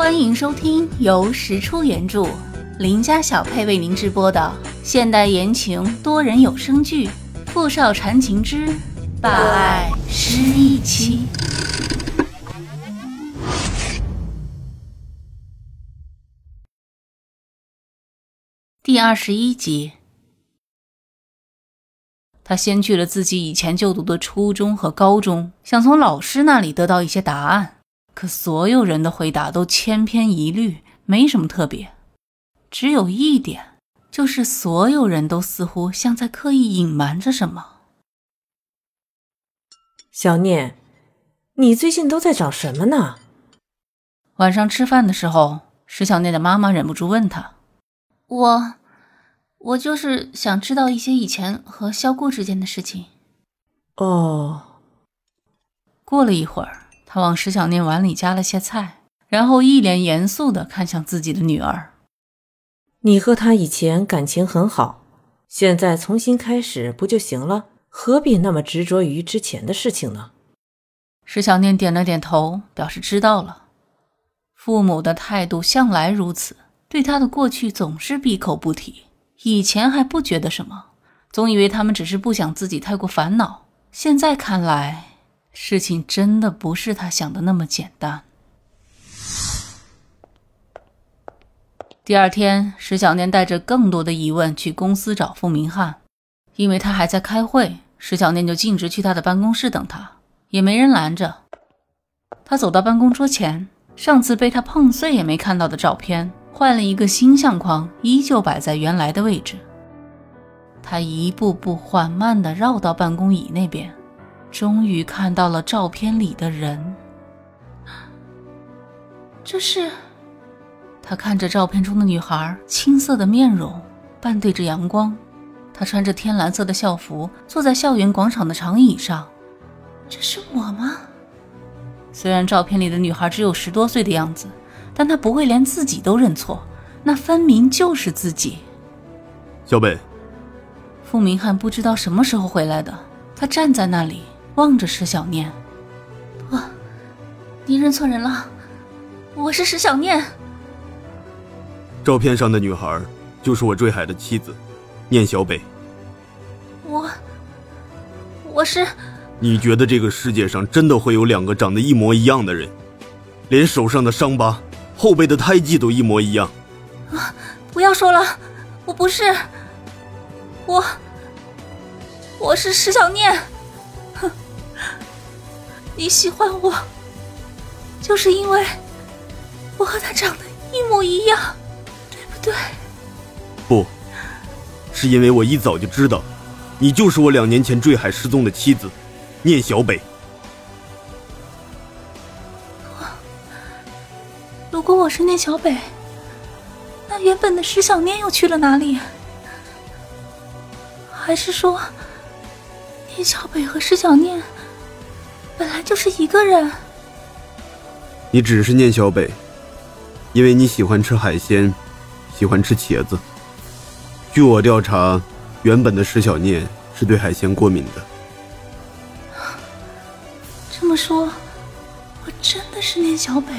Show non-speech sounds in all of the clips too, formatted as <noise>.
欢迎收听由石出原著、林家小配为您直播的现代言情多人有声剧《富少缠情之霸爱失忆妻》第二十一集。他先去了自己以前就读的初中和高中，想从老师那里得到一些答案。可所有人的回答都千篇一律，没什么特别。只有一点，就是所有人都似乎像在刻意隐瞒着什么。小念，你最近都在找什么呢？晚上吃饭的时候，石小念的妈妈忍不住问他：“我，我就是想知道一些以前和萧顾之间的事情。”哦。过了一会儿。他往石小念碗里夹了些菜，然后一脸严肃地看向自己的女儿：“你和他以前感情很好，现在重新开始不就行了？何必那么执着于之前的事情呢？”石小念点了点头，表示知道了。父母的态度向来如此，对他的过去总是闭口不提。以前还不觉得什么，总以为他们只是不想自己太过烦恼。现在看来。事情真的不是他想的那么简单。第二天，石小念带着更多的疑问去公司找傅明翰，因为他还在开会，石小念就径直去他的办公室等他，也没人拦着。他走到办公桌前，上次被他碰碎也没看到的照片，换了一个新相框，依旧摆在原来的位置。他一步步缓慢地绕到办公椅那边。终于看到了照片里的人，这是他看着照片中的女孩，青涩的面容，半对着阳光。她穿着天蓝色的校服，坐在校园广场的长椅上。这是我吗？虽然照片里的女孩只有十多岁的样子，但她不会连自己都认错，那分明就是自己。小北，傅明翰不知道什么时候回来的，他站在那里。望着石小念，不，你认错人了，我是石小念。照片上的女孩就是我坠海的妻子，念小北。我，我是。你觉得这个世界上真的会有两个长得一模一样的人，连手上的伤疤、后背的胎记都一模一样？啊！不要说了，我不是，我，我是石小念。你喜欢我，就是因为我和他长得一模一样，对不对？不，是因为我一早就知道，你就是我两年前坠海失踪的妻子，念小北。如果我是念小北，那原本的石小念又去了哪里？还是说，念小北和石小念？本来就是一个人。你只是念小北，因为你喜欢吃海鲜，喜欢吃茄子。据我调查，原本的石小念是对海鲜过敏的。这么说，我真的是念小北。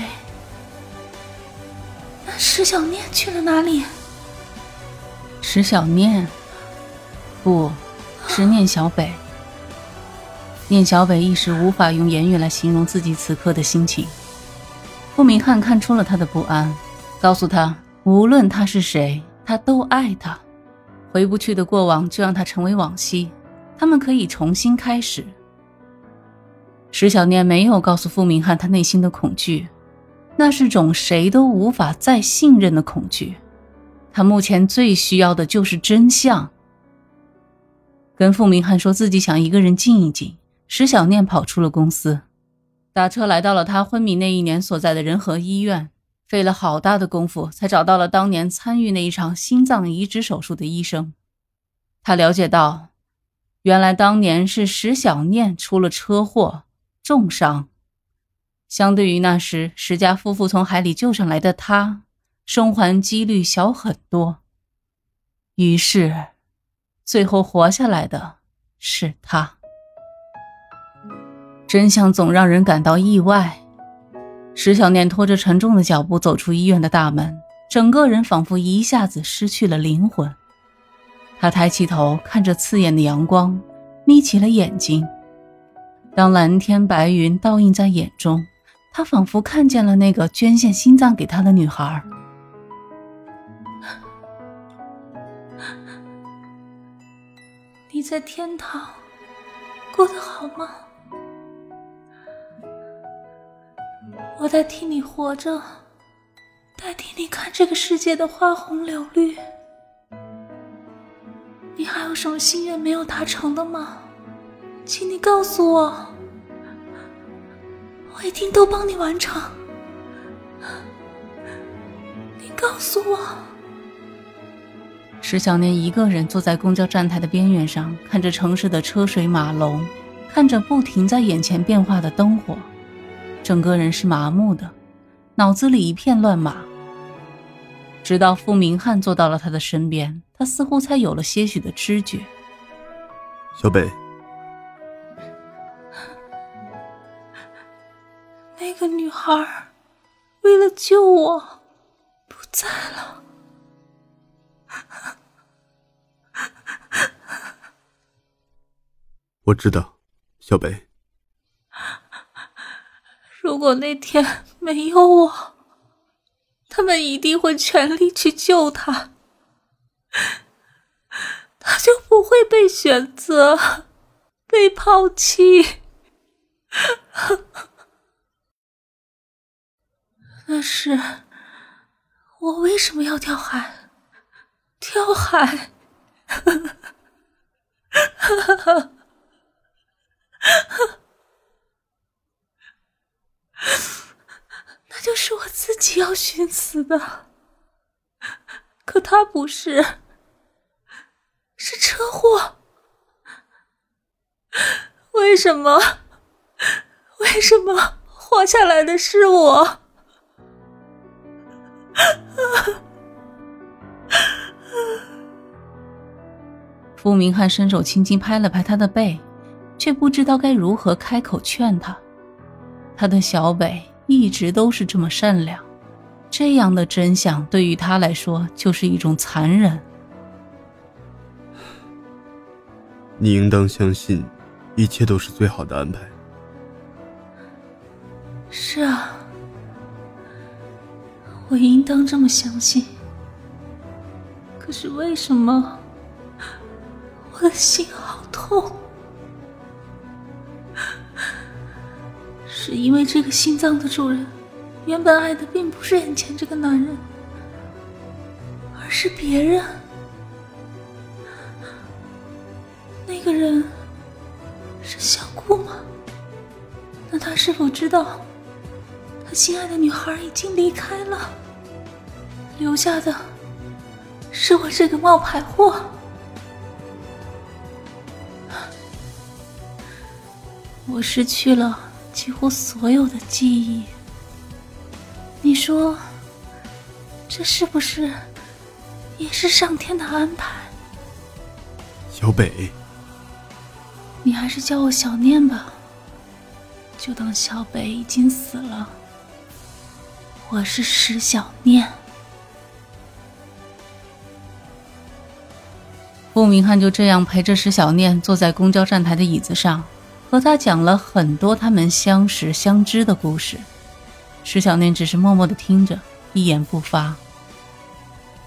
那石小念去了哪里？石小念，不，是念小北。念小北一时无法用言语来形容自己此刻的心情。傅明翰看出了他的不安，告诉他，无论他是谁，他都爱他。回不去的过往就让它成为往昔，他们可以重新开始。石小念没有告诉傅明翰他内心的恐惧，那是种谁都无法再信任的恐惧。他目前最需要的就是真相。跟傅明翰说自己想一个人静一静。石小念跑出了公司，打车来到了他昏迷那一年所在的仁和医院，费了好大的功夫才找到了当年参与那一场心脏移植手术的医生。他了解到，原来当年是石小念出了车祸重伤，相对于那时石家夫妇从海里救上来的他，生还几率小很多。于是，最后活下来的是他。真相总让人感到意外，石小念拖着沉重的脚步走出医院的大门，整个人仿佛一下子失去了灵魂。他抬起头，看着刺眼的阳光，眯起了眼睛。当蓝天白云倒映在眼中，他仿佛看见了那个捐献心脏给他的女孩。你在天堂过得好吗？我在替你活着，代替你看这个世界的花红柳绿。你还有什么心愿没有达成的吗？请你告诉我，我一定都帮你完成。你告诉我。石小念一个人坐在公交站台的边缘上，看着城市的车水马龙，看着不停在眼前变化的灯火。整个人是麻木的，脑子里一片乱麻。直到傅明翰坐到了他的身边，他似乎才有了些许的知觉。小北，<sighs> 那个女孩为了救我，不在了。<laughs> 我知道，小北。如果那天 <laughs> 没有我，他们一定会全力去救他，<laughs> 他就不会被选择、<laughs> 被抛弃。那是我为什么要跳海？跳海！那就是我自己要寻死的，可他不是，是车祸。为什么？为什么活下来的是我？<laughs> 傅明翰伸手轻轻拍了拍他的背，却不知道该如何开口劝他。他的小北一直都是这么善良，这样的真相对于他来说就是一种残忍。你应当相信，一切都是最好的安排。是啊，我应当这么相信。可是为什么我的心好痛？是因为这个心脏的主人原本爱的并不是眼前这个男人，而是别人。那个人是小顾吗？那他是否知道他心爱的女孩已经离开了，留下的是我这个冒牌货？我失去了。几乎所有的记忆，你说，这是不是也是上天的安排？小北，你还是叫我小念吧，就当小北已经死了。我是石小念。顾明翰就这样陪着石小念坐在公交站台的椅子上。和他讲了很多他们相识相知的故事，石小念只是默默的听着，一言不发。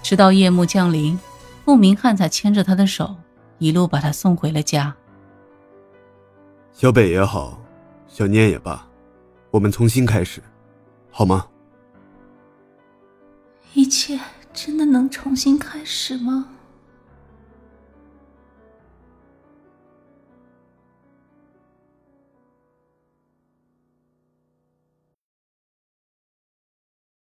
直到夜幕降临，顾明翰才牵着她的手，一路把她送回了家。小北也好，小念也罢，我们重新开始，好吗？一切真的能重新开始吗